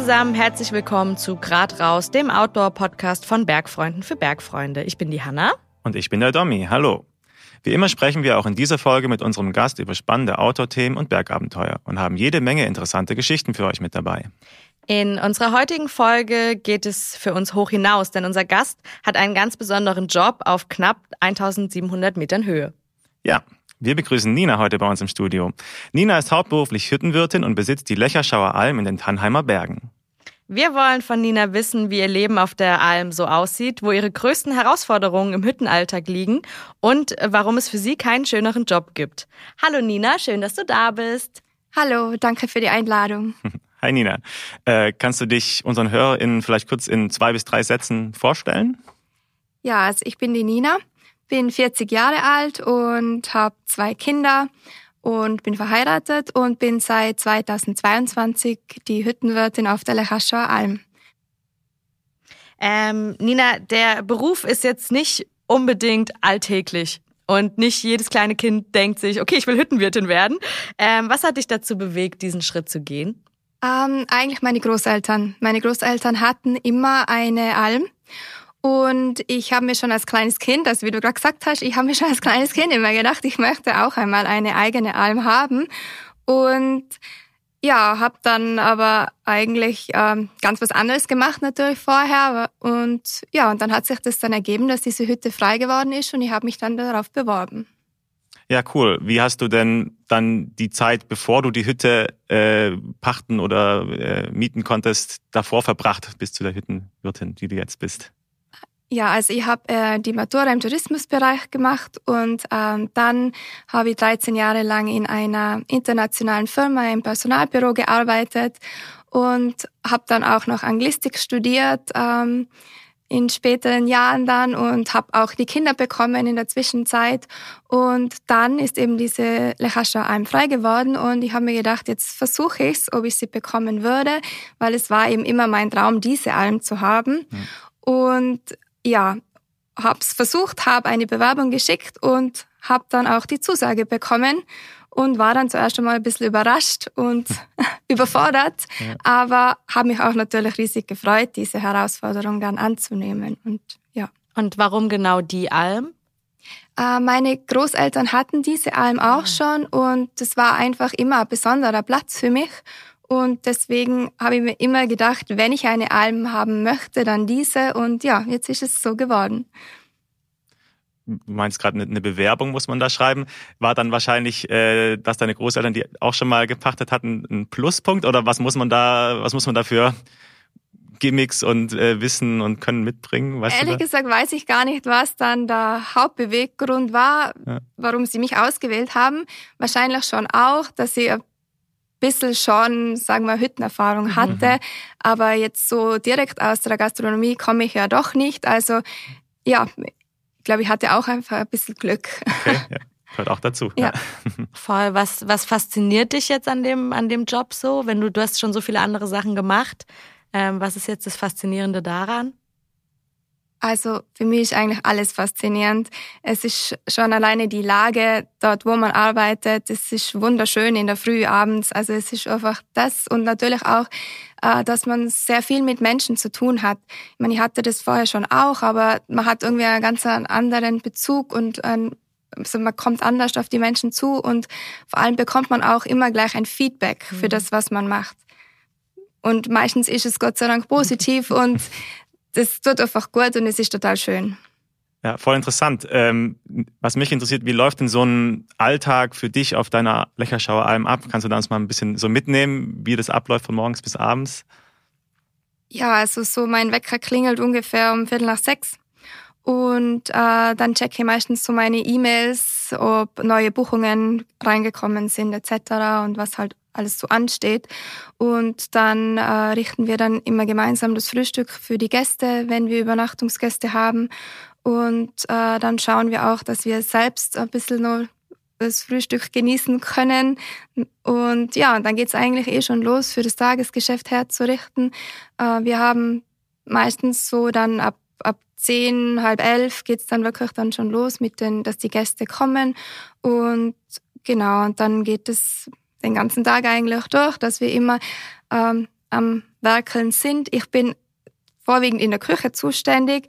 zusammen, herzlich willkommen zu Grad raus, dem Outdoor-Podcast von Bergfreunden für Bergfreunde. Ich bin die Hanna. Und ich bin der Domi. Hallo. Wie immer sprechen wir auch in dieser Folge mit unserem Gast über spannende Outdoor-Themen und Bergabenteuer und haben jede Menge interessante Geschichten für euch mit dabei. In unserer heutigen Folge geht es für uns hoch hinaus, denn unser Gast hat einen ganz besonderen Job auf knapp 1700 Metern Höhe. Ja, wir begrüßen Nina heute bei uns im Studio. Nina ist hauptberuflich Hüttenwirtin und besitzt die Lecherschauer Alm in den Tannheimer Bergen. Wir wollen von Nina wissen, wie ihr Leben auf der Alm so aussieht, wo ihre größten Herausforderungen im Hüttenalltag liegen und warum es für sie keinen schöneren Job gibt. Hallo Nina, schön, dass du da bist. Hallo, danke für die Einladung. Hi Nina, äh, kannst du dich unseren HörerInnen vielleicht kurz in zwei bis drei Sätzen vorstellen? Ja, also ich bin die Nina bin 40 Jahre alt und habe zwei Kinder und bin verheiratet und bin seit 2022 die Hüttenwirtin auf der Lechaschauer Alm. Ähm, Nina, der Beruf ist jetzt nicht unbedingt alltäglich. Und nicht jedes kleine Kind denkt sich, okay, ich will Hüttenwirtin werden. Ähm, was hat dich dazu bewegt, diesen Schritt zu gehen? Ähm, eigentlich meine Großeltern. Meine Großeltern hatten immer eine Alm und ich habe mir schon als kleines Kind, also wie du gerade gesagt hast, ich habe mir schon als kleines Kind immer gedacht, ich möchte auch einmal eine eigene Alm haben. Und ja, habe dann aber eigentlich ähm, ganz was anderes gemacht natürlich vorher. Und ja, und dann hat sich das dann ergeben, dass diese Hütte frei geworden ist und ich habe mich dann darauf beworben. Ja, cool. Wie hast du denn dann die Zeit, bevor du die Hütte äh, pachten oder äh, mieten konntest, davor verbracht bis zu der Hüttenwirtin, die du jetzt bist? Ja, also ich habe äh, die Matura im Tourismusbereich gemacht und ähm, dann habe ich 13 Jahre lang in einer internationalen Firma im Personalbüro gearbeitet und habe dann auch noch Anglistik studiert ähm, in späteren Jahren dann und habe auch die Kinder bekommen in der Zwischenzeit und dann ist eben diese Lechascha Alm frei geworden und ich habe mir gedacht, jetzt versuche ich's, ob ich sie bekommen würde, weil es war eben immer mein Traum, diese Alm zu haben. Mhm. Und ja, hab's versucht, habe eine Bewerbung geschickt und habe dann auch die Zusage bekommen und war dann zuerst einmal ein bisschen überrascht und überfordert, ja. aber habe mich auch natürlich riesig gefreut, diese Herausforderung dann anzunehmen und ja. Und warum genau die Alm? Äh, meine Großeltern hatten diese Alm auch ah. schon und es war einfach immer ein besonderer Platz für mich und deswegen habe ich mir immer gedacht, wenn ich eine Alm haben möchte, dann diese. Und ja, jetzt ist es so geworden. Du meinst gerade eine Bewerbung muss man da schreiben. War dann wahrscheinlich, äh, dass deine Großeltern die auch schon mal gepachtet hatten, ein Pluspunkt? Oder was muss man da, was muss man dafür Gimmicks und äh, Wissen und Können mitbringen? Weißt Ehrlich gesagt weiß ich gar nicht, was dann der Hauptbeweggrund war, ja. warum sie mich ausgewählt haben. Wahrscheinlich schon auch, dass sie bisschen schon, sagen wir, Hüttenerfahrung mhm. hatte. Mhm. Aber jetzt so direkt aus der Gastronomie komme ich ja doch nicht. Also ja, ich glaube, ich hatte auch einfach ein bisschen Glück. Okay, ja. Gehört auch dazu. Ja. ja. Voll. Was, was fasziniert dich jetzt an dem, an dem Job so? Wenn du, du hast schon so viele andere Sachen gemacht. Ähm, was ist jetzt das Faszinierende daran? Also für mich ist eigentlich alles faszinierend. Es ist schon alleine die Lage dort, wo man arbeitet. Es ist wunderschön in der Früh, abends. Also es ist einfach das und natürlich auch, äh, dass man sehr viel mit Menschen zu tun hat. Ich meine, ich hatte das vorher schon auch, aber man hat irgendwie einen ganz anderen Bezug und ein, also man kommt anders auf die Menschen zu und vor allem bekommt man auch immer gleich ein Feedback für mhm. das, was man macht. Und meistens ist es Gott sei Dank positiv und das tut einfach gut und es ist total schön. Ja, voll interessant. Ähm, was mich interessiert, wie läuft denn so ein Alltag für dich auf deiner Lecherschauer Alm ab? Kannst du da uns mal ein bisschen so mitnehmen, wie das abläuft von morgens bis abends? Ja, also so mein Wecker klingelt ungefähr um Viertel nach sechs. Und äh, dann checke ich meistens so meine E-Mails, ob neue Buchungen reingekommen sind etc. und was halt alles so ansteht. Und dann äh, richten wir dann immer gemeinsam das Frühstück für die Gäste, wenn wir Übernachtungsgäste haben. Und äh, dann schauen wir auch, dass wir selbst ein bisschen noch das Frühstück genießen können. Und ja, und dann geht's eigentlich eh schon los, für das Tagesgeschäft herzurichten. Äh, wir haben meistens so dann ab, ab zehn, halb elf geht's dann wirklich dann schon los mit den, dass die Gäste kommen. Und genau, und dann geht es den ganzen Tag eigentlich durch, dass wir immer ähm, am Werkeln sind. Ich bin vorwiegend in der Küche zuständig.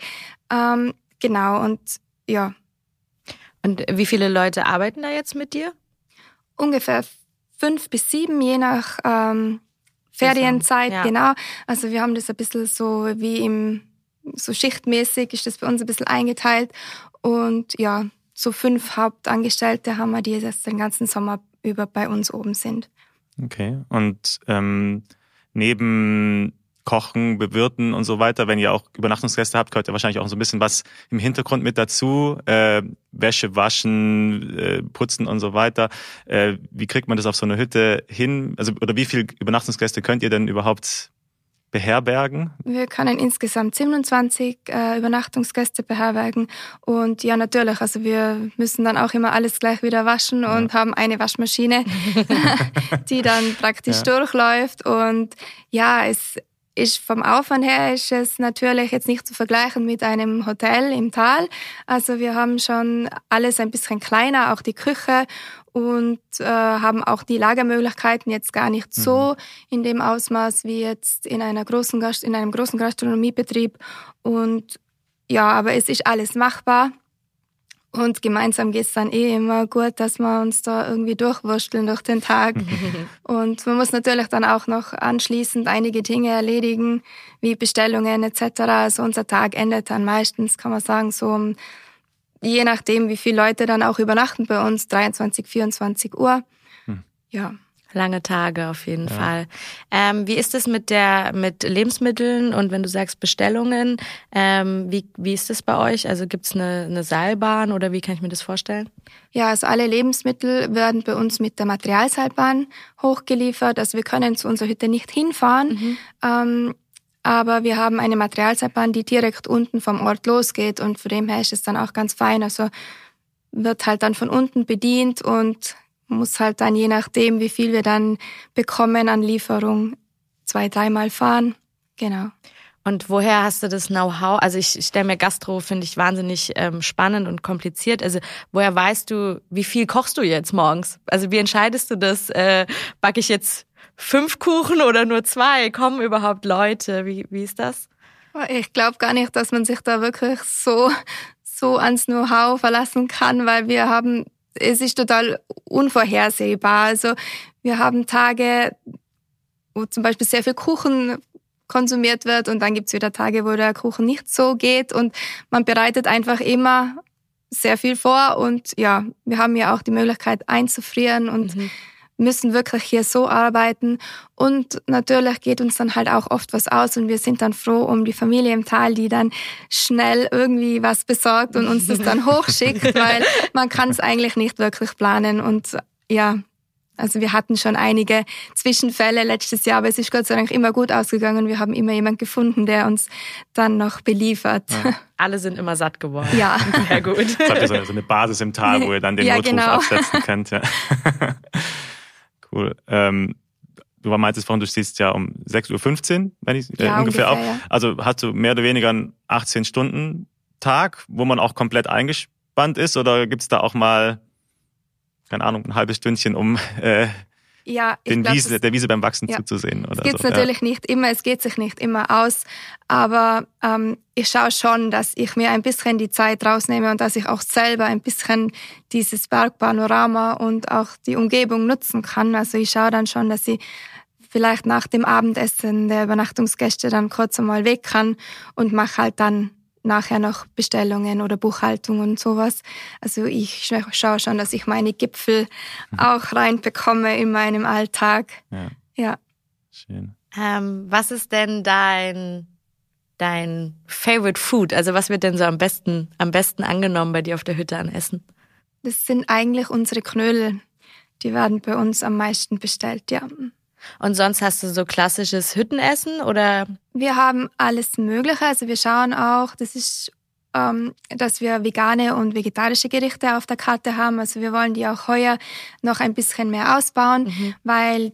Ähm, genau, und ja. Und wie viele Leute arbeiten da jetzt mit dir? Ungefähr fünf bis sieben, je nach ähm, Ferienzeit, ja. genau. Also wir haben das ein bisschen so wie im, so schichtmäßig ist das bei uns ein bisschen eingeteilt. Und ja, so fünf Hauptangestellte haben wir, die jetzt den ganzen Sommer über bei uns oben sind. Okay. Und ähm, neben Kochen, Bewirten und so weiter. Wenn ihr auch Übernachtungsgäste habt, gehört ja wahrscheinlich auch so ein bisschen was im Hintergrund mit dazu. Äh, Wäsche waschen, äh, putzen und so weiter. Äh, wie kriegt man das auf so eine Hütte hin? Also oder wie viele Übernachtungsgäste könnt ihr denn überhaupt beherbergen? Wir können insgesamt 27 äh, Übernachtungsgäste beherbergen. Und ja, natürlich, also wir müssen dann auch immer alles gleich wieder waschen ja. und haben eine Waschmaschine, die dann praktisch ja. durchläuft. Und ja, es ist vom Aufwand her ist es natürlich jetzt nicht zu vergleichen mit einem Hotel im Tal. Also wir haben schon alles ein bisschen kleiner, auch die Küche und äh, haben auch die Lagermöglichkeiten jetzt gar nicht so mhm. in dem Ausmaß wie jetzt in einer großen Gast in einem großen Gastronomiebetrieb und ja, aber es ist alles machbar. Und gemeinsam geht's dann eh immer gut, dass wir uns da irgendwie durchwursteln durch den Tag. und man muss natürlich dann auch noch anschließend einige Dinge erledigen, wie Bestellungen etc. Also unser Tag endet dann meistens, kann man sagen, so um, je nachdem, wie viele Leute dann auch übernachten bei uns, 23, 24 Uhr. Hm. Ja. Lange Tage auf jeden ja. Fall. Ähm, wie ist es mit der mit Lebensmitteln und wenn du sagst Bestellungen, ähm, wie, wie ist es bei euch? Also gibt es eine, eine Seilbahn oder wie kann ich mir das vorstellen? Ja, also alle Lebensmittel werden bei uns mit der Materialseilbahn hochgeliefert. Also wir können zu unserer Hütte nicht hinfahren. Mhm. Ähm, aber wir haben eine Materialseilbahn, die direkt unten vom Ort losgeht und von dem her ist es dann auch ganz fein. Also wird halt dann von unten bedient und muss halt dann je nachdem, wie viel wir dann bekommen an Lieferung, zwei, dreimal fahren. Genau. Und woher hast du das Know-how? Also ich, ich stelle mir Gastro, finde ich wahnsinnig ähm, spannend und kompliziert. Also woher weißt du, wie viel kochst du jetzt morgens? Also wie entscheidest du das? Äh, backe ich jetzt fünf Kuchen oder nur zwei? Kommen überhaupt Leute? Wie, wie ist das? Ich glaube gar nicht, dass man sich da wirklich so, so ans Know-how verlassen kann, weil wir haben es ist total unvorhersehbar. Also wir haben Tage, wo zum Beispiel sehr viel Kuchen konsumiert wird und dann gibt's wieder Tage, wo der Kuchen nicht so geht und man bereitet einfach immer sehr viel vor und ja, wir haben ja auch die Möglichkeit einzufrieren und mhm müssen wirklich hier so arbeiten. Und natürlich geht uns dann halt auch oft was aus und wir sind dann froh um die Familie im Tal, die dann schnell irgendwie was besorgt und uns das dann hochschickt, weil man kann es eigentlich nicht wirklich planen. Und ja, also wir hatten schon einige Zwischenfälle letztes Jahr, aber es ist Gott sei Dank immer gut ausgegangen. Wir haben immer jemand gefunden, der uns dann noch beliefert. Ja. Alle sind immer satt geworden. Ja. Sehr gut. Jetzt habt ihr so eine Basis im Tal, wo ihr dann den ja, Notruf genau. absetzen könnt. Ja. Cool. Ähm, du meintest vorhin, du stehst ja um 6.15 Uhr, wenn ich äh, ja, ungefähr, ungefähr auf. Ja. Also hast du mehr oder weniger einen 18-Stunden-Tag, wo man auch komplett eingespannt ist? Oder gibt's da auch mal, keine Ahnung, ein halbes Stündchen, um äh, ja, den glaub, Wiese, der Wiese beim Wachsen ja. zuzusehen. Oder es so. natürlich ja. nicht immer, es geht sich nicht immer aus, aber ähm, ich schaue schon, dass ich mir ein bisschen die Zeit rausnehme und dass ich auch selber ein bisschen dieses Bergpanorama und auch die Umgebung nutzen kann. Also ich schaue dann schon, dass ich vielleicht nach dem Abendessen der Übernachtungsgäste dann kurz einmal weg kann und mache halt dann nachher noch Bestellungen oder Buchhaltung und sowas. Also ich schaue schon, dass ich meine Gipfel mhm. auch reinbekomme in meinem Alltag. Ja. ja. Schön. Ähm, was ist denn dein dein Favorite Food? Also was wird denn so am besten am besten angenommen bei dir auf der Hütte an Essen? Das sind eigentlich unsere Knödel. Die werden bei uns am meisten bestellt, ja. Und sonst hast du so klassisches Hüttenessen oder? Wir haben alles Mögliche. Also wir schauen auch, das ist, ähm, dass wir vegane und vegetarische Gerichte auf der Karte haben. Also wir wollen die auch heuer noch ein bisschen mehr ausbauen, mhm. weil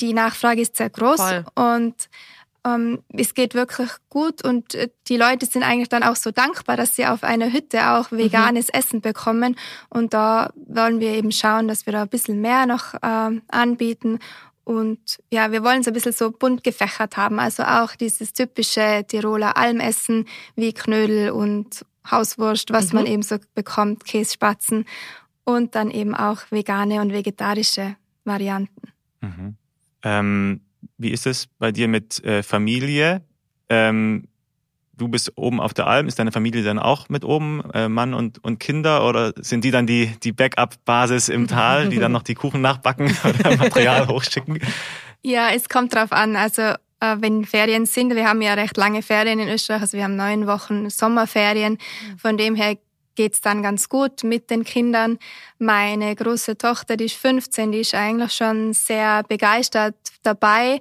die Nachfrage ist sehr groß Voll. und ähm, es geht wirklich gut und äh, die Leute sind eigentlich dann auch so dankbar, dass sie auf einer Hütte auch mhm. veganes mhm. Essen bekommen. Und da wollen wir eben schauen, dass wir da ein bisschen mehr noch ähm, anbieten Und ja, wir wollen es ein bisschen so bunt gefächert haben. Also auch dieses typische Tiroler Almessen wie Knödel und Hauswurst, was mhm. man eben so bekommt, Kässpatzen. Und dann eben auch vegane und vegetarische Varianten. Mhm. Ähm, wie ist es bei dir mit äh, Familie? Ähm, du bist oben auf der Alm, ist deine Familie dann auch mit oben, äh, Mann und, und Kinder? Oder sind die dann die, die Backup-Basis im Tal, die dann noch die Kuchen nachbacken oder Material hochschicken? Ja, es kommt drauf an. Also äh, wenn Ferien sind, wir haben ja recht lange Ferien in Österreich, also wir haben neun Wochen Sommerferien. Von dem her geht's dann ganz gut mit den Kindern. Meine große Tochter, die ist 15, die ist eigentlich schon sehr begeistert dabei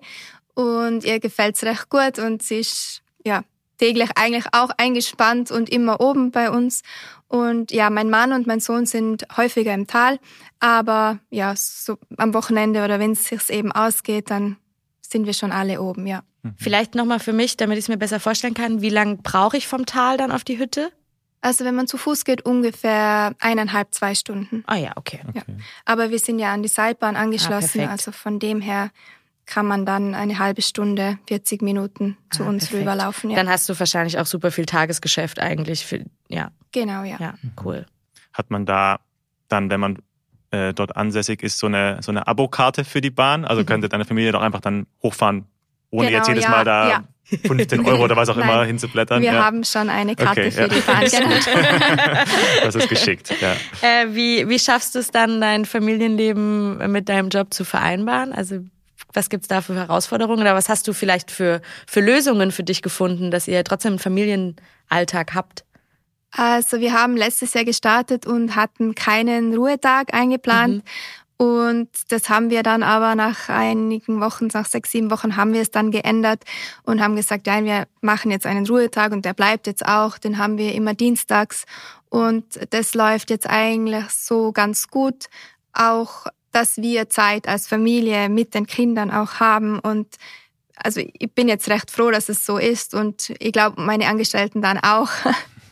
und ihr gefällt's recht gut und sie ist ja täglich eigentlich auch eingespannt und immer oben bei uns. Und ja, mein Mann und mein Sohn sind häufiger im Tal, aber ja, so am Wochenende oder wenn es sich eben ausgeht, dann sind wir schon alle oben, ja. Mhm. Vielleicht nochmal für mich, damit ich es mir besser vorstellen kann, wie lange brauche ich vom Tal dann auf die Hütte? Also wenn man zu Fuß geht, ungefähr eineinhalb, zwei Stunden. Ah ja, okay. okay. Ja. Aber wir sind ja an die Seilbahn angeschlossen, ah, also von dem her kann man dann eine halbe Stunde, 40 Minuten zu ah, uns perfekt. rüberlaufen. Ja. Dann hast du wahrscheinlich auch super viel Tagesgeschäft eigentlich. Für, ja. Genau, ja. Ja, cool. Hat man da dann, wenn man äh, dort ansässig ist, so eine, so eine Abokarte für die Bahn? Also mhm. könnte deine Familie doch einfach dann hochfahren, ohne genau, jetzt jedes ja, Mal da ja. 15 Euro oder was auch immer hinzublättern. Wir ja. haben schon eine Karte okay, für die Bahn. Genau. das ist geschickt. Ja. Äh, wie, wie schaffst du es dann, dein Familienleben mit deinem Job zu vereinbaren? Also was gibt's da für Herausforderungen oder was hast du vielleicht für, für Lösungen für dich gefunden, dass ihr trotzdem einen Familienalltag habt? Also wir haben letztes Jahr gestartet und hatten keinen Ruhetag eingeplant. Mhm. Und das haben wir dann aber nach einigen Wochen, nach sechs, sieben Wochen haben wir es dann geändert und haben gesagt, ja, wir machen jetzt einen Ruhetag und der bleibt jetzt auch. Den haben wir immer dienstags und das läuft jetzt eigentlich so ganz gut. Auch dass wir Zeit als Familie mit den Kindern auch haben und also ich bin jetzt recht froh, dass es so ist und ich glaube meine Angestellten dann auch,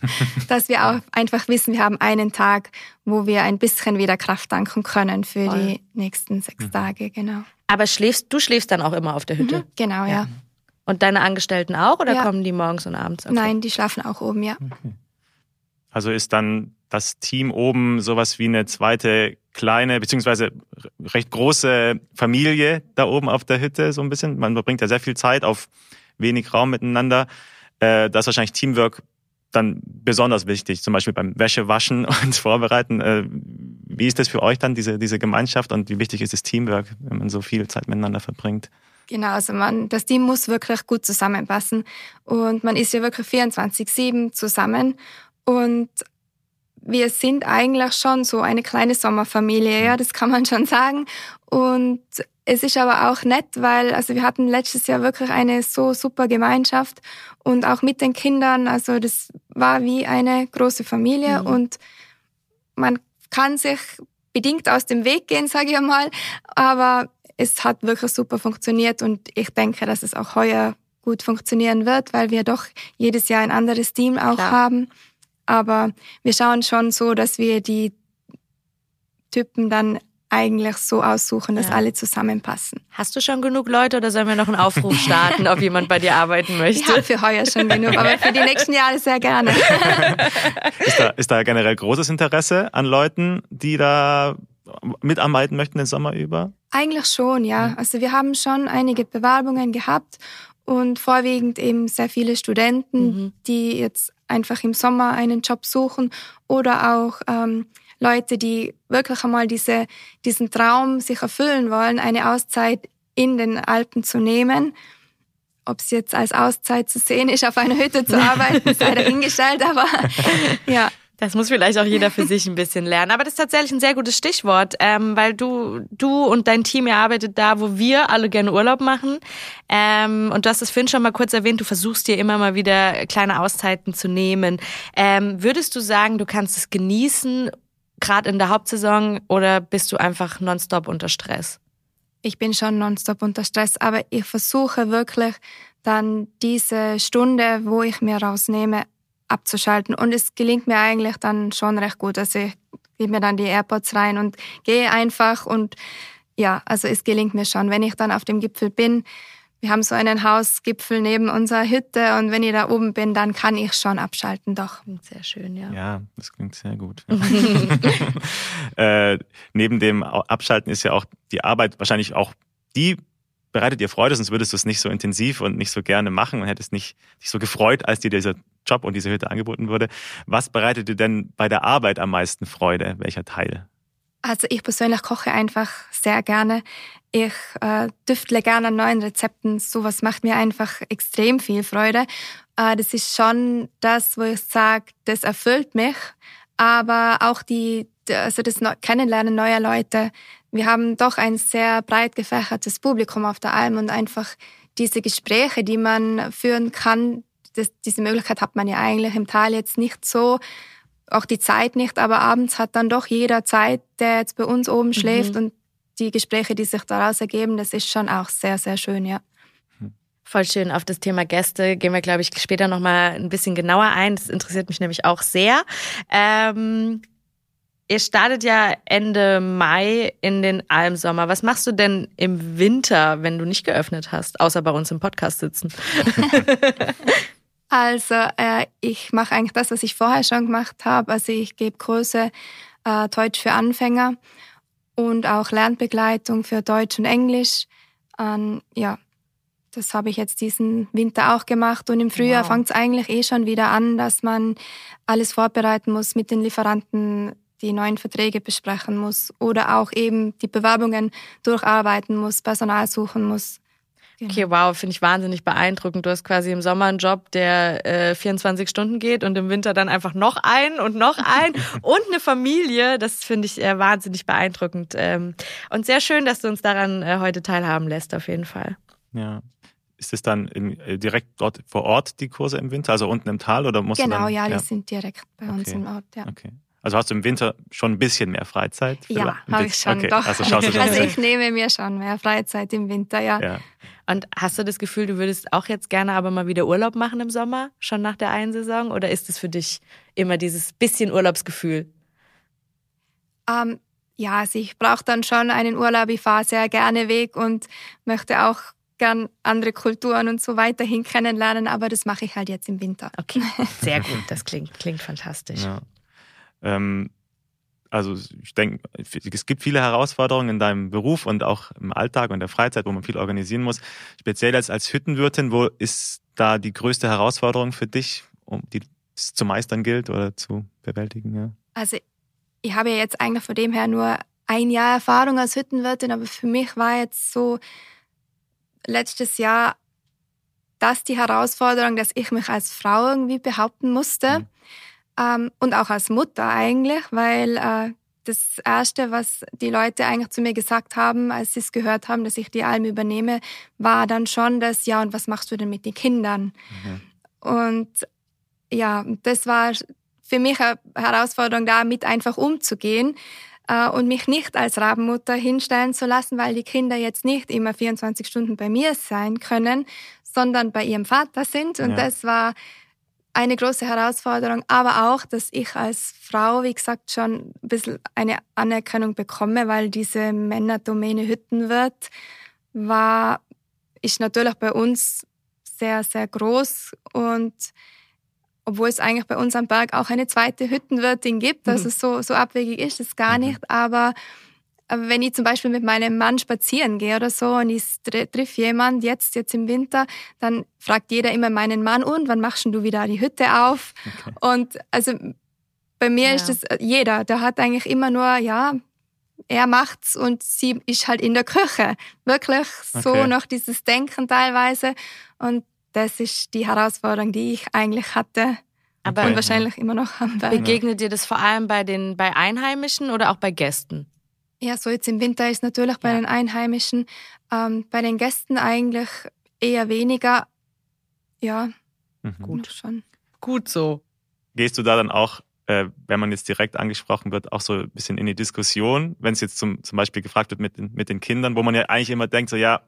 dass wir auch einfach wissen, wir haben einen Tag, wo wir ein bisschen wieder Kraft tanken können für Voll. die nächsten sechs mhm. Tage, genau. Aber schläfst du schläfst dann auch immer auf der Hütte? Mhm, genau, ja. ja. Und deine Angestellten auch oder ja. kommen die morgens und abends? Okay. Nein, die schlafen auch oben, ja. Okay. Also ist dann das Team oben sowas wie eine zweite kleine, beziehungsweise recht große Familie da oben auf der Hütte, so ein bisschen. Man verbringt ja sehr viel Zeit auf wenig Raum miteinander. Äh, da ist wahrscheinlich Teamwork dann besonders wichtig, zum Beispiel beim Wäschewaschen und Vorbereiten. Äh, wie ist das für euch dann, diese, diese Gemeinschaft und wie wichtig ist das Teamwork, wenn man so viel Zeit miteinander verbringt? Genau, also man, das Team muss wirklich gut zusammenpassen und man ist ja wirklich 24-7 zusammen und wir sind eigentlich schon so eine kleine Sommerfamilie, ja, das kann man schon sagen. Und es ist aber auch nett, weil also wir hatten letztes Jahr wirklich eine so super Gemeinschaft und auch mit den Kindern, also das war wie eine große Familie mhm. und man kann sich bedingt aus dem Weg gehen, sage ich einmal, aber es hat wirklich super funktioniert und ich denke, dass es auch heuer gut funktionieren wird, weil wir doch jedes Jahr ein anderes Team auch Klar. haben. Aber wir schauen schon so, dass wir die Typen dann eigentlich so aussuchen, dass ja. alle zusammenpassen. Hast du schon genug Leute oder sollen wir noch einen Aufruf starten, ob jemand bei dir arbeiten möchte? Ja, für heuer schon genug, aber für die nächsten Jahre sehr gerne. ist, da, ist da generell großes Interesse an Leuten, die da mitarbeiten möchten den Sommer über? Eigentlich schon, ja. Also wir haben schon einige Bewerbungen gehabt und vorwiegend eben sehr viele Studenten, mhm. die jetzt einfach im Sommer einen Job suchen oder auch ähm, Leute, die wirklich einmal diese, diesen Traum sich erfüllen wollen, eine Auszeit in den Alpen zu nehmen. Ob es jetzt als Auszeit zu sehen ist, auf einer Hütte zu arbeiten, sei dahingestellt, aber ja. Das muss vielleicht auch jeder für sich ein bisschen lernen. Aber das ist tatsächlich ein sehr gutes Stichwort, ähm, weil du, du und dein Team, ihr arbeitet da, wo wir alle gerne Urlaub machen. Ähm, und du hast es vorhin schon mal kurz erwähnt, du versuchst dir immer mal wieder kleine Auszeiten zu nehmen. Ähm, würdest du sagen, du kannst es genießen, gerade in der Hauptsaison, oder bist du einfach nonstop unter Stress? Ich bin schon nonstop unter Stress, aber ich versuche wirklich dann diese Stunde, wo ich mir rausnehme, abzuschalten. Und es gelingt mir eigentlich dann schon recht gut. Also ich gebe mir dann die AirPods rein und gehe einfach und ja, also es gelingt mir schon. Wenn ich dann auf dem Gipfel bin, wir haben so einen Hausgipfel neben unserer Hütte und wenn ich da oben bin, dann kann ich schon abschalten, doch. Sehr schön, ja. Ja, das klingt sehr gut. äh, neben dem Abschalten ist ja auch die Arbeit wahrscheinlich auch die bereitet dir Freude, sonst würdest du es nicht so intensiv und nicht so gerne machen und hättest nicht dich so gefreut, als dir dieser Job und diese Hütte angeboten wurde. Was bereitet dir denn bei der Arbeit am meisten Freude? Welcher Teil? Also ich persönlich koche einfach sehr gerne. Ich äh, düftle gerne an neuen Rezepten. Sowas macht mir einfach extrem viel Freude. Äh, das ist schon das, wo ich sage, das erfüllt mich. Aber auch die, also das Kennenlernen neuer Leute. Wir haben doch ein sehr breit gefächertes Publikum auf der Alm und einfach diese Gespräche, die man führen kann, das, diese Möglichkeit hat man ja eigentlich im Tal jetzt nicht so auch die Zeit nicht, aber abends hat dann doch jeder Zeit, der jetzt bei uns oben schläft mhm. und die Gespräche, die sich daraus ergeben, das ist schon auch sehr, sehr schön, ja. Voll schön. Auf das Thema Gäste gehen wir, glaube ich, später nochmal ein bisschen genauer ein. Das interessiert mich nämlich auch sehr. Ähm, ihr startet ja Ende Mai in den Almsommer. Was machst du denn im Winter, wenn du nicht geöffnet hast, außer bei uns im Podcast sitzen? Also äh, ich mache eigentlich das, was ich vorher schon gemacht habe. Also ich gebe Kurse äh, Deutsch für Anfänger und auch Lernbegleitung für Deutsch und Englisch. Ähm, ja, das habe ich jetzt diesen Winter auch gemacht. Und im Frühjahr wow. fängt es eigentlich eh schon wieder an, dass man alles vorbereiten muss, mit den Lieferanten die neuen Verträge besprechen muss oder auch eben die Bewerbungen durcharbeiten muss, Personal suchen muss. Genau. Okay, wow, finde ich wahnsinnig beeindruckend. Du hast quasi im Sommer einen Job, der äh, 24 Stunden geht und im Winter dann einfach noch einen und noch einen und eine Familie. Das finde ich äh, wahnsinnig beeindruckend. Ähm, und sehr schön, dass du uns daran äh, heute teilhaben lässt, auf jeden Fall. Ja. Ist es dann im, äh, direkt dort vor Ort die Kurse im Winter, also unten im Tal oder musst genau, du dann, ja, die sind direkt bei uns okay. im Ort, ja. Okay. Also hast du im Winter schon ein bisschen mehr Freizeit? Ja, habe ich schon, okay. doch. Also, schaust du schon also ich nehme mir schon mehr Freizeit im Winter, ja. ja. Und hast du das Gefühl, du würdest auch jetzt gerne aber mal wieder Urlaub machen im Sommer, schon nach der einen Saison? Oder ist es für dich immer dieses bisschen Urlaubsgefühl? Ähm, ja, also ich brauche dann schon einen Urlaub. Ich fahre sehr gerne weg und möchte auch gern andere Kulturen und so weiterhin kennenlernen, aber das mache ich halt jetzt im Winter. Okay, sehr gut. Das klingt, klingt fantastisch. Ja. Ähm, also ich denke, es gibt viele Herausforderungen in deinem Beruf und auch im Alltag und der Freizeit, wo man viel organisieren muss. Speziell als, als Hüttenwirtin, wo ist da die größte Herausforderung für dich, um die es zu meistern gilt oder zu bewältigen? Ja? Also ich habe ja jetzt eigentlich von dem her nur ein Jahr Erfahrung als Hüttenwirtin, aber für mich war jetzt so letztes Jahr das die Herausforderung, dass ich mich als Frau irgendwie behaupten musste. Mhm ähm, und auch als Mutter eigentlich, weil äh, das Erste, was die Leute eigentlich zu mir gesagt haben, als sie es gehört haben, dass ich die Alm übernehme, war dann schon das, ja, und was machst du denn mit den Kindern? Mhm. Und ja, das war für mich eine Herausforderung, damit einfach umzugehen äh, und mich nicht als Rabenmutter hinstellen zu lassen, weil die Kinder jetzt nicht immer 24 Stunden bei mir sein können, sondern bei ihrem Vater sind. Und ja. das war eine große Herausforderung, aber auch, dass ich als Frau, wie gesagt, schon ein bisschen eine Anerkennung bekomme, weil diese Männerdomäne Hüttenwirt war, ist natürlich bei uns sehr, sehr groß und obwohl es eigentlich bei uns am Berg auch eine zweite Hüttenwirtin gibt, also so, so abwegig ist es gar mhm. nicht, aber wenn ich zum Beispiel mit meinem Mann spazieren gehe oder so und ich triff jemand jetzt, jetzt im Winter, dann fragt jeder immer meinen Mann, und wann machst du wieder die Hütte auf? Okay. Und also bei mir ja. ist es jeder, der hat eigentlich immer nur, ja, er macht's und sie ist halt in der Küche. Wirklich so okay. noch dieses Denken teilweise. Und das ist die Herausforderung, die ich eigentlich hatte. Aber und wahrscheinlich immer noch haben Begegnet dir das vor allem bei den bei Einheimischen oder auch bei Gästen? Ja, so jetzt im Winter ist natürlich bei ja. den Einheimischen, ähm, bei den Gästen eigentlich eher weniger. Ja, mhm. gut schon. Gut so. Gehst du da dann auch, äh, wenn man jetzt direkt angesprochen wird, auch so ein bisschen in die Diskussion, wenn es jetzt zum, zum Beispiel gefragt wird mit, den, mit den Kindern, wo man ja eigentlich immer denkt, so ja,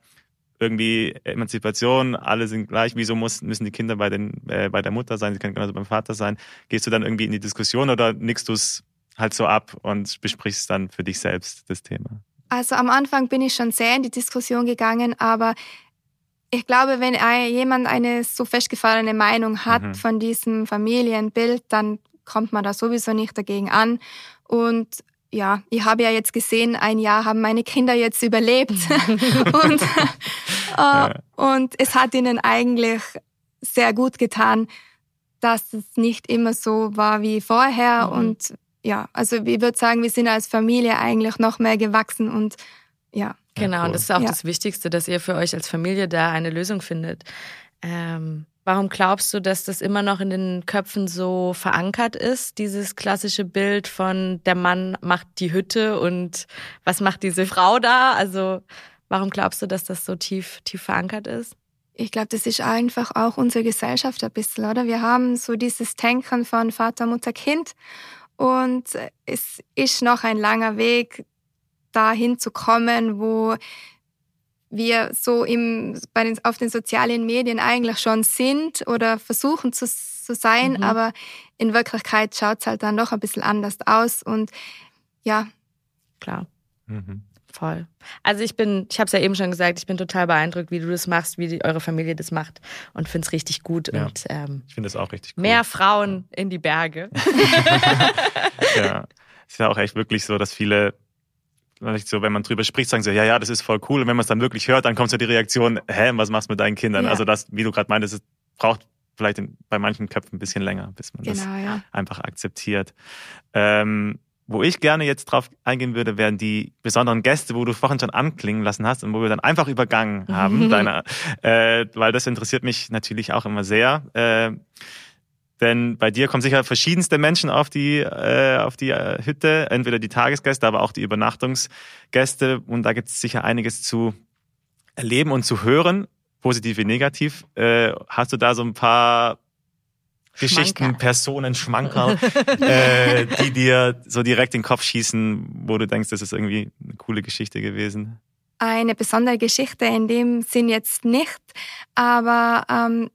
irgendwie Emanzipation, alle sind gleich, wieso muss, müssen die Kinder bei, den, äh, bei der Mutter sein, sie können genauso beim Vater sein. Gehst du dann irgendwie in die Diskussion oder nickst du es halt so ab und besprichst dann für dich selbst das Thema? Also am Anfang bin ich schon sehr in die Diskussion gegangen, aber ich glaube, wenn jemand eine so festgefahrene Meinung hat mhm. von diesem Familienbild, dann kommt man da sowieso nicht dagegen an. Und ja, ich habe ja jetzt gesehen, ein Jahr haben meine Kinder jetzt überlebt. und, äh, und es hat ihnen eigentlich sehr gut getan, dass es nicht immer so war wie vorher. Mhm. Und ja, also ich würde sagen, wir sind als Familie eigentlich noch mehr gewachsen und ja. Genau, cool. und das ist auch ja. das Wichtigste, dass ihr für euch als Familie da eine Lösung findet. Ähm, warum glaubst du, dass das immer noch in den Köpfen so verankert ist, dieses klassische Bild von der Mann macht die Hütte und was macht diese Frau da? Also warum glaubst du, dass das so tief, tief verankert ist? Ich glaube, das ist einfach auch unsere Gesellschaft ein bisschen, oder? Wir haben so dieses Denken von Vater, Mutter, Kind und es ist noch ein langer Weg, dahin zu kommen, wo wir so im, bei den, auf den sozialen Medien eigentlich schon sind oder versuchen zu, zu sein, mhm. aber in Wirklichkeit schaut es halt dann doch ein bisschen anders aus und ja. Klar. Mhm. Voll. Also ich bin, ich habe es ja eben schon gesagt, ich bin total beeindruckt, wie du das machst, wie die, eure Familie das macht und finde es richtig gut. Ja, und ähm, ich finde es auch richtig cool. Mehr Frauen ja. in die Berge. ja, es ist ja auch echt wirklich so, dass viele so, wenn man drüber spricht, sagen sie, ja, ja, das ist voll cool. Und wenn man es dann wirklich hört, dann kommt so die Reaktion, hä, was machst du mit deinen Kindern? Ja. Also das, wie du gerade meintest, es braucht vielleicht in, bei manchen Köpfen ein bisschen länger, bis man genau, das einfach akzeptiert. Ähm, wo ich gerne jetzt drauf eingehen würde, wären die besonderen Gäste, wo du vorhin schon anklingen lassen hast und wo wir dann einfach übergangen haben, deine, äh, weil das interessiert mich natürlich auch immer sehr. Äh, denn bei dir kommen sicher verschiedenste Menschen auf die, äh, auf die äh, Hütte, entweder die Tagesgäste, aber auch die Übernachtungsgäste. Und da gibt es sicher einiges zu erleben und zu hören, positiv wie negativ. Äh, hast du da so ein paar Geschichten, Personen, Schmankerl, äh, die dir so direkt in den Kopf schießen, wo du denkst, das ist irgendwie eine coole Geschichte gewesen? Eine besondere Geschichte in dem Sinn jetzt nicht, aber ähm,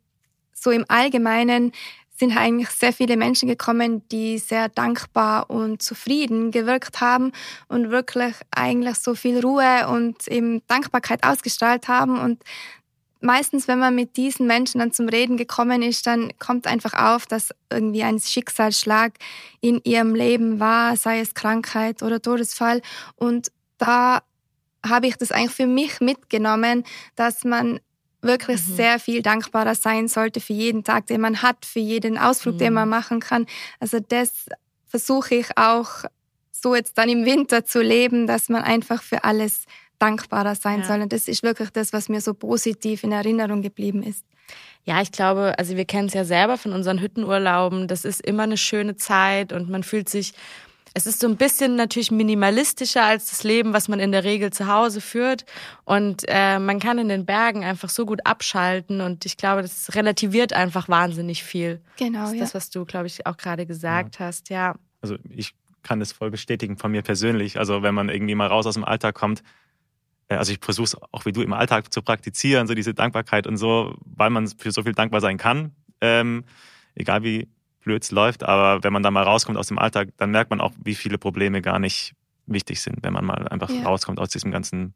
so im Allgemeinen sind eigentlich sehr viele Menschen gekommen, die sehr dankbar und zufrieden gewirkt haben und wirklich eigentlich so viel Ruhe und eben Dankbarkeit ausgestrahlt haben. Und meistens, wenn man mit diesen Menschen dann zum Reden gekommen ist, dann kommt einfach auf, dass irgendwie ein Schicksalsschlag in ihrem Leben war, sei es Krankheit oder Todesfall. Und da habe ich das eigentlich für mich mitgenommen, dass man wirklich mhm. sehr viel dankbarer sein sollte für jeden Tag, den man hat, für jeden Ausflug, mhm. den man machen kann. Also das versuche ich auch so jetzt dann im Winter zu leben, dass man einfach für alles dankbarer sein ja. soll. Und das ist wirklich das, was mir so positiv in Erinnerung geblieben ist. Ja, ich glaube, also wir kennen es ja selber von unseren Hüttenurlauben. Das ist immer eine schöne Zeit und man fühlt sich es ist so ein bisschen natürlich minimalistischer als das Leben, was man in der Regel zu Hause führt. Und äh, man kann in den Bergen einfach so gut abschalten. Und ich glaube, das relativiert einfach wahnsinnig viel. Genau. Das ist ja. das, was du, glaube ich, auch gerade gesagt ja. hast. Ja. Also ich kann das voll bestätigen von mir persönlich. Also wenn man irgendwie mal raus aus dem Alltag kommt, also ich versuche es auch wie du im Alltag zu praktizieren, so diese Dankbarkeit und so, weil man für so viel dankbar sein kann. Ähm, egal wie blöd läuft, aber wenn man da mal rauskommt aus dem Alltag, dann merkt man auch, wie viele Probleme gar nicht wichtig sind, wenn man mal einfach ja. rauskommt aus diesem ganzen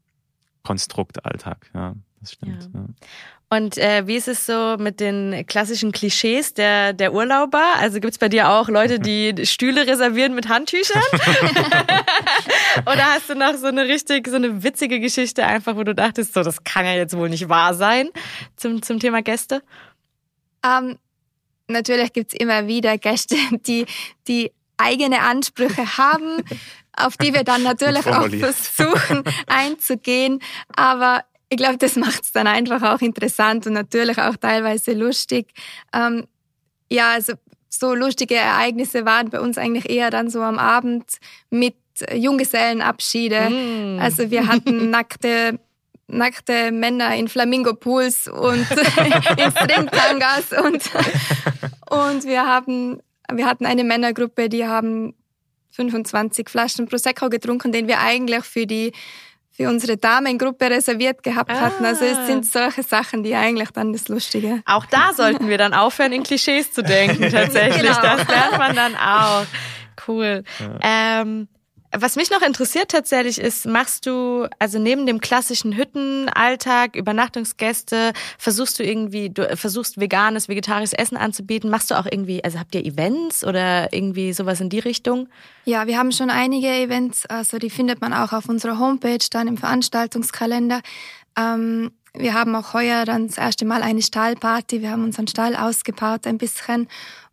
Konstrukt Alltag. Ja, das stimmt. Ja. Ja. Und äh, wie ist es so mit den klassischen Klischees der, der Urlauber? Also gibt es bei dir auch Leute, die Stühle reservieren mit Handtüchern? Oder hast du noch so eine richtig, so eine witzige Geschichte einfach, wo du dachtest, so, das kann ja jetzt wohl nicht wahr sein zum, zum Thema Gäste? Um, ähm, Natürlich gibt es immer wieder Gäste, die, die eigene Ansprüche haben, auf die wir dann natürlich auch versuchen einzugehen. Aber ich glaube, das macht es dann einfach auch interessant und natürlich auch teilweise lustig. Ähm, ja, also so lustige Ereignisse waren bei uns eigentlich eher dann so am Abend mit Junggesellenabschiede. Mm. Also wir hatten nackte nackte Männer in Flamingo-Pools und in Stringtangas und, und wir haben, wir hatten eine Männergruppe, die haben 25 Flaschen Prosecco getrunken, den wir eigentlich für die für unsere Damengruppe reserviert gehabt ah. hatten. Also es sind solche Sachen, die eigentlich dann das Lustige. Auch da sollten wir dann aufhören, in Klischees zu denken, tatsächlich. genau. Das lernt man dann auch. Cool. Ja. Ähm, Was mich noch interessiert tatsächlich ist, machst du, also neben dem klassischen Hüttenalltag, Übernachtungsgäste, versuchst du irgendwie, du versuchst veganes, vegetarisches Essen anzubieten, machst du auch irgendwie, also habt ihr Events oder irgendwie sowas in die Richtung? Ja, wir haben schon einige Events, also die findet man auch auf unserer Homepage, dann im Veranstaltungskalender. Ähm, wir haben auch heuer dann das erste Mal eine Stallparty, wir haben unseren Stall ausgebaut ein bisschen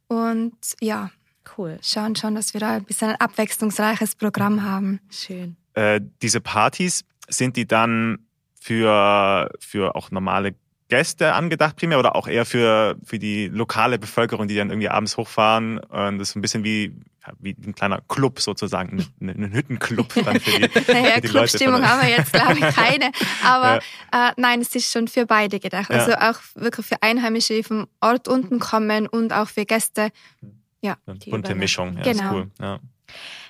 und ja, Cool. Schauen schon, dass wir da ein bisschen ein abwechslungsreiches Programm haben. Schön. Äh, diese Partys, sind die dann für, für auch normale Gäste angedacht primär oder auch eher für, für die lokale Bevölkerung, die dann irgendwie abends hochfahren? Und das ist ein bisschen wie, wie ein kleiner Club sozusagen, ein, ein Hüttenclub dann für die, naja, für die Clubstimmung haben wir jetzt, glaube ich, keine. Aber ja. äh, nein, es ist schon für beide gedacht. Also auch wirklich für Einheimische, die vom Ort unten kommen und auch für Gäste. Ja. Eine bunte Mischung, ja, genau. ist cool. Ja.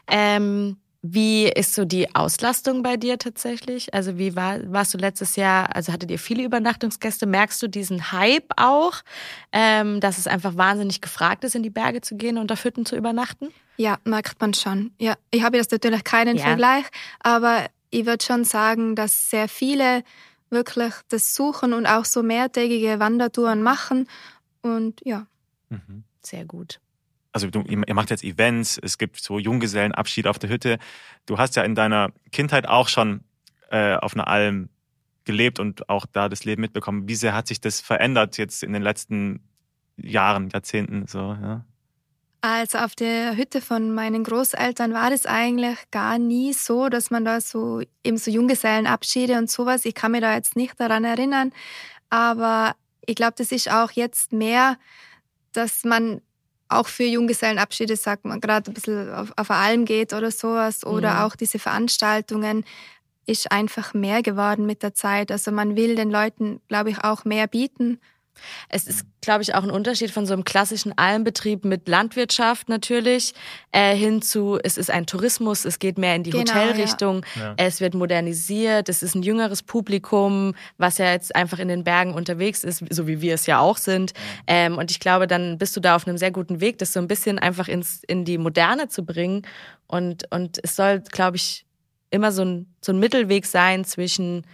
Ähm, wie ist so die Auslastung bei dir tatsächlich? Also wie war, warst du letztes Jahr, also hattet ihr viele Übernachtungsgäste? Merkst du diesen Hype auch, ähm, dass es einfach wahnsinnig gefragt ist, in die Berge zu gehen und auf Hütten zu übernachten? Ja, merkt man schon. Ja, ich habe jetzt natürlich keinen Ja. Vergleich, aber ich würde schon sagen, dass sehr viele wirklich das suchen und auch so mehrtägige Wandertouren machen. Und ja, Mhm. Sehr gut. Also du, ihr macht jetzt Events, es gibt so Junggesellenabschied auf der Hütte. Du hast ja in deiner Kindheit auch schon äh, auf einer Alm gelebt und auch da das Leben mitbekommen. Wie sehr hat sich das verändert jetzt in den letzten Jahren, Jahrzehnten so? Ja? Also auf der Hütte von meinen Großeltern war das eigentlich gar nie so, dass man da so eben so Junggesellenabschiede und sowas. Ich kann mich da jetzt nicht daran erinnern, aber ich glaube, das ist auch jetzt mehr, dass man auch für Junggesellenabschiede sagt man gerade ein bisschen auf, auf Alm geht oder sowas oder Mhm. auch diese Veranstaltungen ist einfach mehr geworden mit der Zeit. Also man will den Leuten, glaube ich, auch mehr bieten. Es ist, glaube ich, auch ein Unterschied von so einem klassischen Almbetrieb mit Landwirtschaft natürlich äh, hin zu, es ist ein Tourismus, es geht mehr in die Genau, Hotelrichtung, Ja. es wird modernisiert, es ist ein jüngeres Publikum, was ja jetzt einfach in den Bergen unterwegs ist, so wie wir es ja auch sind. Ähm, und ich glaube, dann bist du da auf einem sehr guten Weg, das so ein bisschen einfach ins, in die Moderne zu bringen. Und, und es soll, glaube ich, immer so ein, so ein Mittelweg sein zwischen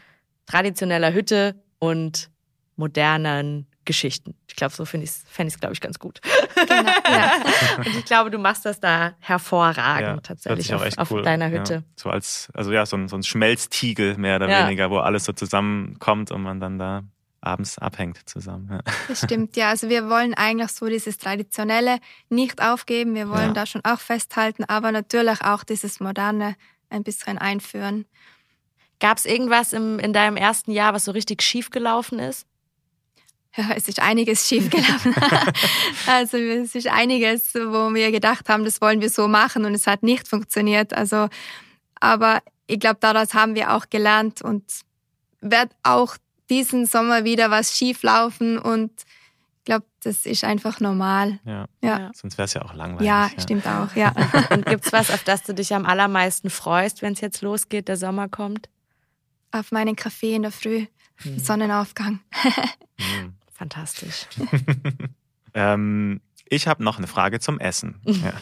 traditioneller Hütte und modernen Geschichten. Ich glaube, so finde ich es, fände ich es, glaube ich, ganz gut. Genau, ja. Und ich glaube, du machst das da hervorragend Ja, tatsächlich auf, echt auf cool. deiner Ja. Hütte. So als, also ja, so ein, so ein Schmelztiegel mehr oder Ja. weniger, wo alles so zusammenkommt und man dann da abends abhängt zusammen. Ja. Das stimmt, ja. Also wir wollen eigentlich so dieses Traditionelle nicht aufgeben. Wir wollen Ja. da schon auch festhalten, aber natürlich auch dieses Moderne ein bisschen einführen. Gab es irgendwas im, in deinem ersten Jahr, was so richtig schief gelaufen ist? Ja, es ist einiges schiefgelaufen. also es ist einiges, wo wir gedacht haben, das wollen wir so machen und es hat nicht funktioniert. Also, aber ich glaube, daraus haben wir auch gelernt und wird auch diesen Sommer wieder was schief laufen und ich glaube, das ist einfach normal. Ja. Ja. Sonst wäre es ja auch langweilig. Ja, stimmt auch, ja. Und gibt's was, auf das du dich am allermeisten freust, wenn es jetzt losgeht, der Sommer kommt? Auf meinen Kaffee in der Früh, Sonnenaufgang. Mhm. Fantastisch. Ähm, ich habe noch eine Frage zum Essen. Ja.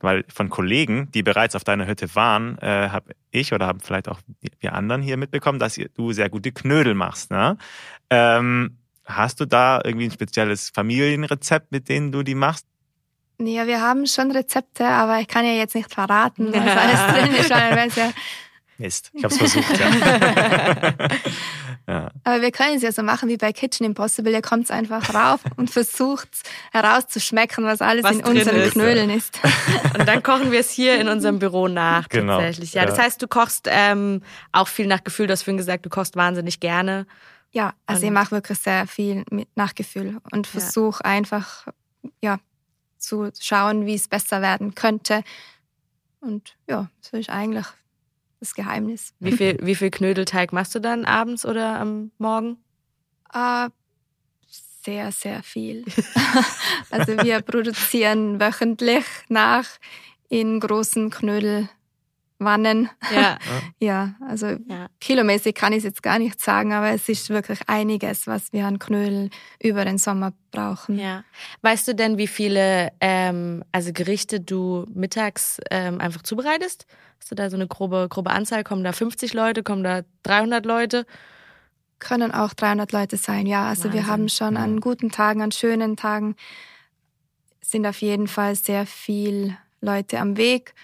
Weil von Kollegen, die bereits auf deiner Hütte waren, äh, habe ich oder haben vielleicht auch wir anderen hier mitbekommen, dass ihr, du sehr gute Knödel machst. Ne? Ähm, hast du da irgendwie ein spezielles Familienrezept, mit denen du die machst? Ja, wir haben schon Rezepte, aber ich kann ja jetzt nicht verraten, was alles drin ist, weil wär's ja Mist, ich habe es versucht. Ja. ja. Aber wir können es ja so machen wie bei Kitchen Impossible. Ihr kommt einfach rauf und versucht herauszuschmecken, was alles Was in unseren ist. Knödeln ist. Und dann kochen wir es hier in unserem Büro nach, Genau, tatsächlich. Ja, ja. das heißt, du kochst ähm, auch viel nach Gefühl. Du hast vorhin gesagt, du kochst wahnsinnig gerne. Ja, also Und- ich mache wirklich sehr viel mit Nachgefühl und versuche einfach, ja, zu schauen, wie es besser werden könnte. Und ja, so ist eigentlich das Geheimnis. Wie viel, wie viel Knödelteig machst du dann abends oder am Morgen? Äh, sehr, sehr viel. also wir produzieren wöchentlich nach in großen Knödel. Wannen. Ja. Ja, also Ja. kilomäßig kann ich es jetzt gar nicht sagen, aber es ist wirklich einiges, was wir an Knödel über den Sommer brauchen. Ja. Weißt du denn, wie viele ähm, also Gerichte du mittags ähm, einfach zubereitest? Hast du da so eine grobe, grobe Anzahl? Kommen da 50 Leute? Kommen da 300 Leute? Können auch 300 Leute sein, ja. Also wir Wahnsinn. haben schon an guten Tagen, an schönen Tagen sind auf jeden Fall sehr viel Leute am Weg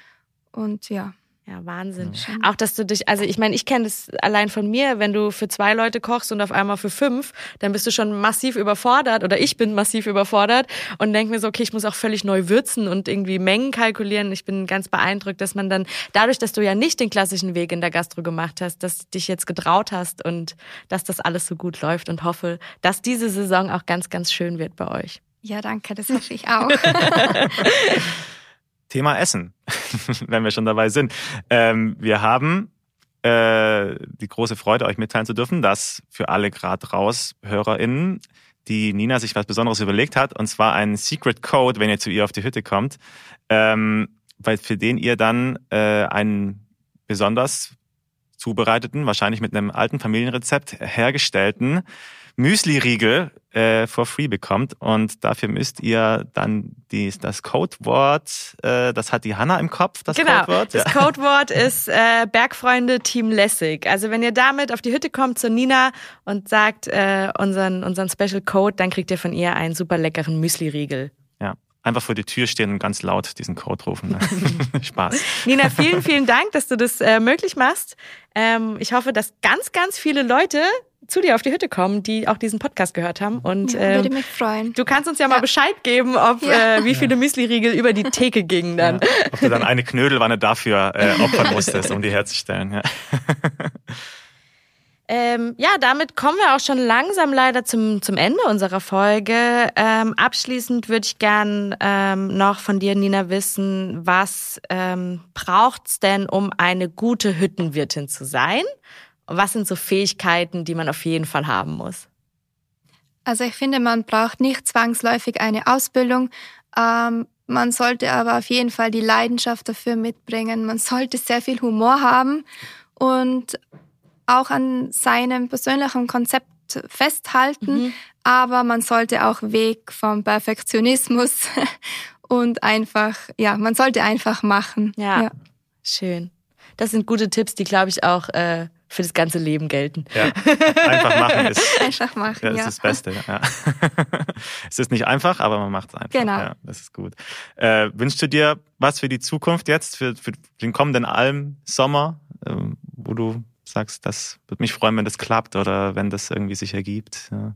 und ja. Ja, Wahnsinn. Ja. Auch, dass du dich, also ich meine, ich kenne das allein von mir, wenn du für zwei Leute kochst und auf einmal für fünf, dann bist du schon massiv überfordert oder ich bin massiv überfordert und denke mir so, okay, ich muss auch völlig neu würzen und irgendwie Mengen kalkulieren. Ich bin ganz beeindruckt, dass man dann, dadurch, dass du ja nicht den klassischen Weg in der Gastro gemacht hast, dass du dich jetzt getraut hast und dass das alles so gut läuft und hoffe, dass diese Saison auch ganz, ganz schön wird bei euch. Ja, danke, das hoffe ich auch. Thema Essen, wenn wir schon dabei sind. Ähm, wir haben äh, die große Freude, euch mitteilen zu dürfen, dass für alle grad raus HörerInnen die Nina sich was Besonderes überlegt hat, und zwar einen Secret Code, wenn ihr zu ihr auf die Hütte kommt, ähm, weil für den ihr dann äh, einen besonders zubereiteten, wahrscheinlich mit einem alten Familienrezept hergestellten Müsli-Riegel äh, for free bekommt. Und dafür müsst ihr dann dies, das Codewort, äh, das hat die Hanna im Kopf, das genau, Codewort. das Codewort ist äh, Bergfreunde Team Lessig. Also wenn ihr damit auf die Hütte kommt zur Nina und sagt äh, unseren, unseren Special Code, dann kriegt ihr von ihr einen super leckeren Müsli-Riegel. ja. Einfach vor die Tür stehen und ganz laut diesen Code rufen. Spaß. Nina, vielen, vielen Dank, dass du das äh, möglich machst. Ähm, ich hoffe, dass ganz, ganz viele Leute zu dir auf die Hütte kommen, die auch diesen Podcast gehört haben. Und Ja, ähm, würde mich freuen. du kannst uns ja mal Ja. Bescheid geben, ob Ja. äh, wie viele Müsli-Riegel über die Theke gingen dann. Ja. Ob du dann eine Knödelwanne dafür äh, opfern musstest, um die herzustellen. Ja. Ähm, ja, damit kommen wir auch schon langsam leider zum, zum Ende unserer Folge. Ähm, abschließend würde ich gern ähm, noch von dir, Nina, wissen, was ähm, braucht's denn, um eine gute Hüttenwirtin zu sein? Was sind so Fähigkeiten, die man auf jeden Fall haben muss? Also ich finde, man braucht nicht zwangsläufig eine Ausbildung. Ähm, man sollte aber auf jeden Fall die Leidenschaft dafür mitbringen. Man sollte sehr viel Humor haben und auch an seinem persönlichen Konzept festhalten. Mhm. Aber man sollte auch weg vom Perfektionismus und einfach, ja, man sollte einfach machen. Ja. Schön. Das sind gute Tipps, die, glaube ich, auch äh, für das ganze Leben gelten. Ja. Einfach machen ist, Einfach machen, ja, ja. ist das Beste. Ja. es ist nicht einfach, aber man macht es einfach. Genau. Ja, das ist gut. Äh, wünschst du dir was für die Zukunft jetzt, für, für den kommenden Alm-Sommer, ähm, wo du sagst, das würde mich freuen, wenn das klappt oder wenn das irgendwie sich ergibt? Ja.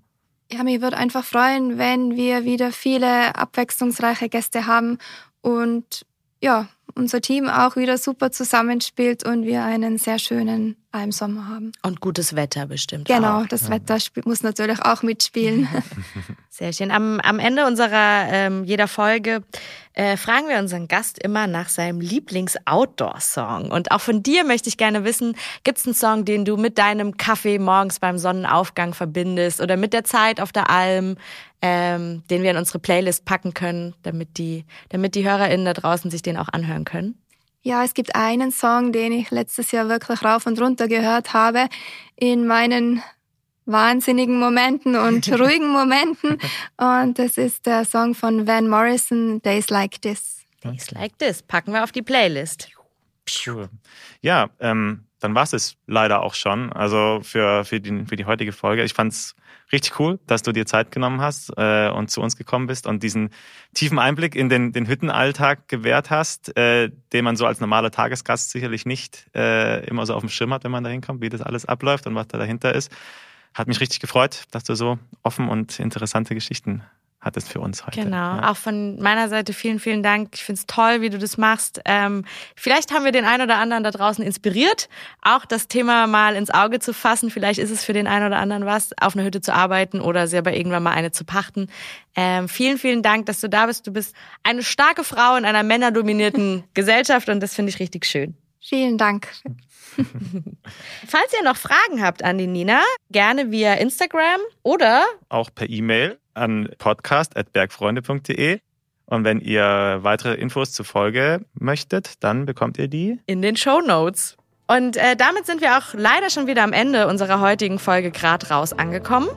Ja, mich würde einfach freuen, wenn wir wieder viele abwechslungsreiche Gäste haben und ja, unser Team auch wieder super zusammenspielt und wir einen sehr schönen Almsommer haben. Und gutes Wetter bestimmt. Genau, Auch. das Wetter spielt, muss natürlich auch mitspielen. Sehr schön. Am, am Ende unserer ähm, jeder Folge äh, fragen wir unseren Gast immer nach seinem Lieblings-Outdoor-Song. Und auch von dir möchte ich gerne wissen, gibt es einen Song, den du mit deinem Kaffee morgens beim Sonnenaufgang verbindest oder mit der Zeit auf der Alm, ähm, den wir in unsere Playlist packen können, damit die, damit die HörerInnen da draußen sich den auch anhören können? Ja, es gibt einen Song, den ich letztes Jahr wirklich rauf und runter gehört habe in meinen wahnsinnigen Momenten und ruhigen Momenten. Und das ist der Song von Van Morrison, Days Like This. Days Like This packen wir auf die Playlist. Ja, ähm, dann war es leider auch schon. Also für, für, die, für die heutige Folge. Ich fand's richtig cool, dass du dir Zeit genommen hast äh, und zu uns gekommen bist und diesen tiefen Einblick in den, den Hüttenalltag gewährt hast, äh, den man so als normaler Tagesgast sicherlich nicht äh, immer so auf dem Schirm hat, wenn man da hinkommt, wie das alles abläuft und was da dahinter ist. Hat mich richtig gefreut, dass du so offen und interessante Geschichten hattest für uns heute. Genau, Ja. auch von meiner Seite vielen, vielen Dank. Ich finde es toll, wie du das machst. Ähm, vielleicht haben wir den einen oder anderen da draußen inspiriert, auch das Thema mal ins Auge zu fassen. Vielleicht ist es für den einen oder anderen was, auf einer Hütte zu arbeiten oder selber irgendwann mal eine zu pachten. Ähm, vielen, vielen Dank, dass du da bist. Du bist eine starke Frau in einer männerdominierten Gesellschaft und das finde ich richtig schön. Vielen Dank. Falls ihr noch Fragen habt an die Nina, gerne via Instagram oder auch per E-Mail an podcast.bergfreunde.de. Und wenn ihr weitere Infos zur Folge möchtet, dann bekommt ihr die in den Show Notes. Und äh, damit sind wir auch leider schon wieder am Ende unserer heutigen Folge Grad raus angekommen.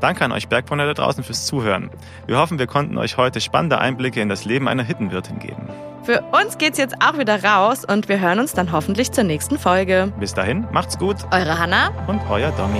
Danke an euch Bergbrunner da draußen fürs Zuhören. Wir hoffen, wir konnten euch heute spannende Einblicke in das Leben einer Hittenwirtin geben. Für uns geht's jetzt auch wieder raus und wir hören uns dann hoffentlich zur nächsten Folge. Bis dahin, macht's gut. Eure Hanna und euer Domi.